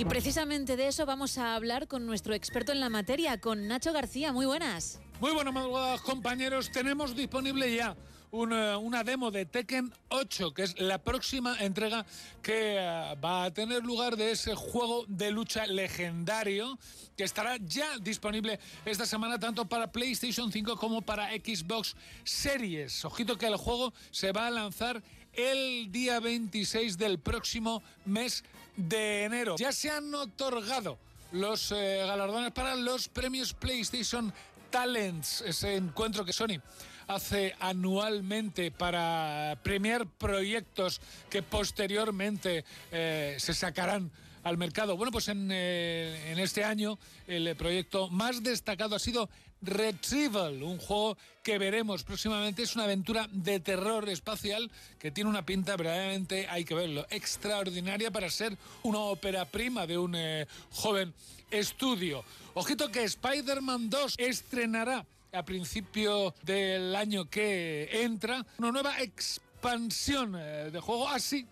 Y precisamente de eso vamos a hablar con nuestro experto en la materia, con Nacho García. Muy buenas. Muy buenas madrugadas, compañeros. Tenemos disponible ya una, una, demo de Tekken 8, que es la próxima entrega que uh, va a tener lugar de ese juego de lucha legendario que estará ya disponible esta semana tanto para PlayStation 5 como para Xbox Series. Ojito que el juego se va a lanzar el día 26 del próximo mes de enero. Ya se han otorgado los eh, galardones para los premios PlayStation Talents, ese encuentro que Sony hace anualmente para premiar proyectos que posteriormente eh, se sacarán al mercado. Bueno, pues en, eh, en, este año el proyecto más destacado ha sido Retrieval, un juego que veremos próximamente. Es una aventura de terror espacial que tiene una pinta verdaderamente, hay que verlo, extraordinaria para ser una ópera prima de un eh, joven estudio. Ojito que Spider-Man 2 estrenará a principio del año que entra una nueva expansión eh, de juego así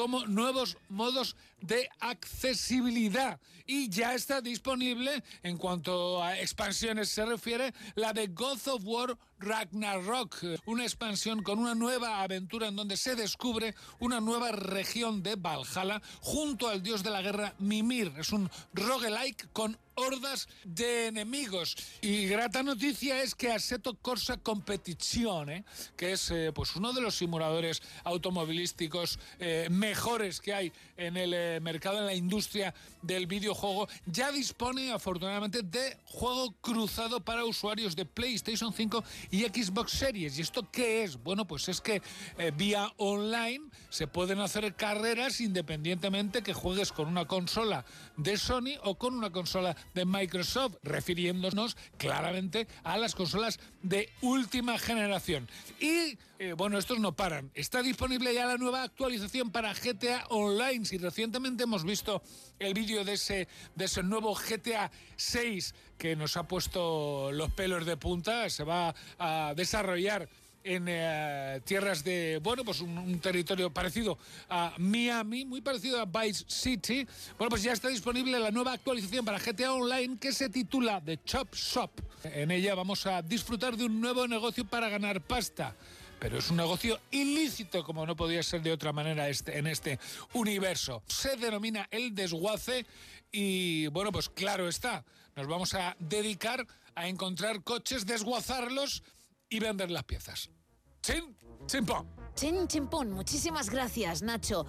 como nuevos modos de accesibilidad. Y ya está disponible, en cuanto a expansiones se refiere, la de God of War Ragnarok, una expansión con una nueva aventura en donde se descubre una nueva región de Valhalla junto al dios de la guerra Mimir. Es un roguelike con hordas de enemigos. Y grata noticia es que Assetto Corsa Competizione, que es eh, pues uno de los simuladores automovilísticos eh, mejores que hay en el eh, mercado, en la industria del videojuego, ya dispone afortunadamente de juego cruzado para usuarios de PlayStation 5 y Xbox Series. ¿Y esto qué es? Bueno, pues es que vía online se pueden hacer carreras independientemente que juegues con una consola de Sony o con una consola de Microsoft, refiriéndonos claramente a las consolas de última generación. Y eh, bueno, estos no paran. Está disponible ya la nueva actualización para GTA Online. Si recientemente hemos visto el vídeo de ese, de ese nuevo GTA 6 que nos ha puesto los pelos de punta, se va a desarrollar en eh, tierras de, bueno, pues un, un, territorio parecido a Miami, muy parecido a Vice City. Bueno, pues ya está disponible la nueva actualización para GTA Online que se titula The Chop Shop. En ella vamos a disfrutar de un nuevo negocio para ganar pasta. Pero es un negocio ilícito, como no podía ser de otra manera este, en este universo. Se denomina el desguace y, bueno, pues claro está, nos vamos a dedicar a encontrar coches, desguazarlos y vender las piezas. ¡Chin! ¡Chimpón! Chin Chimpón, muchísimas gracias, Nacho.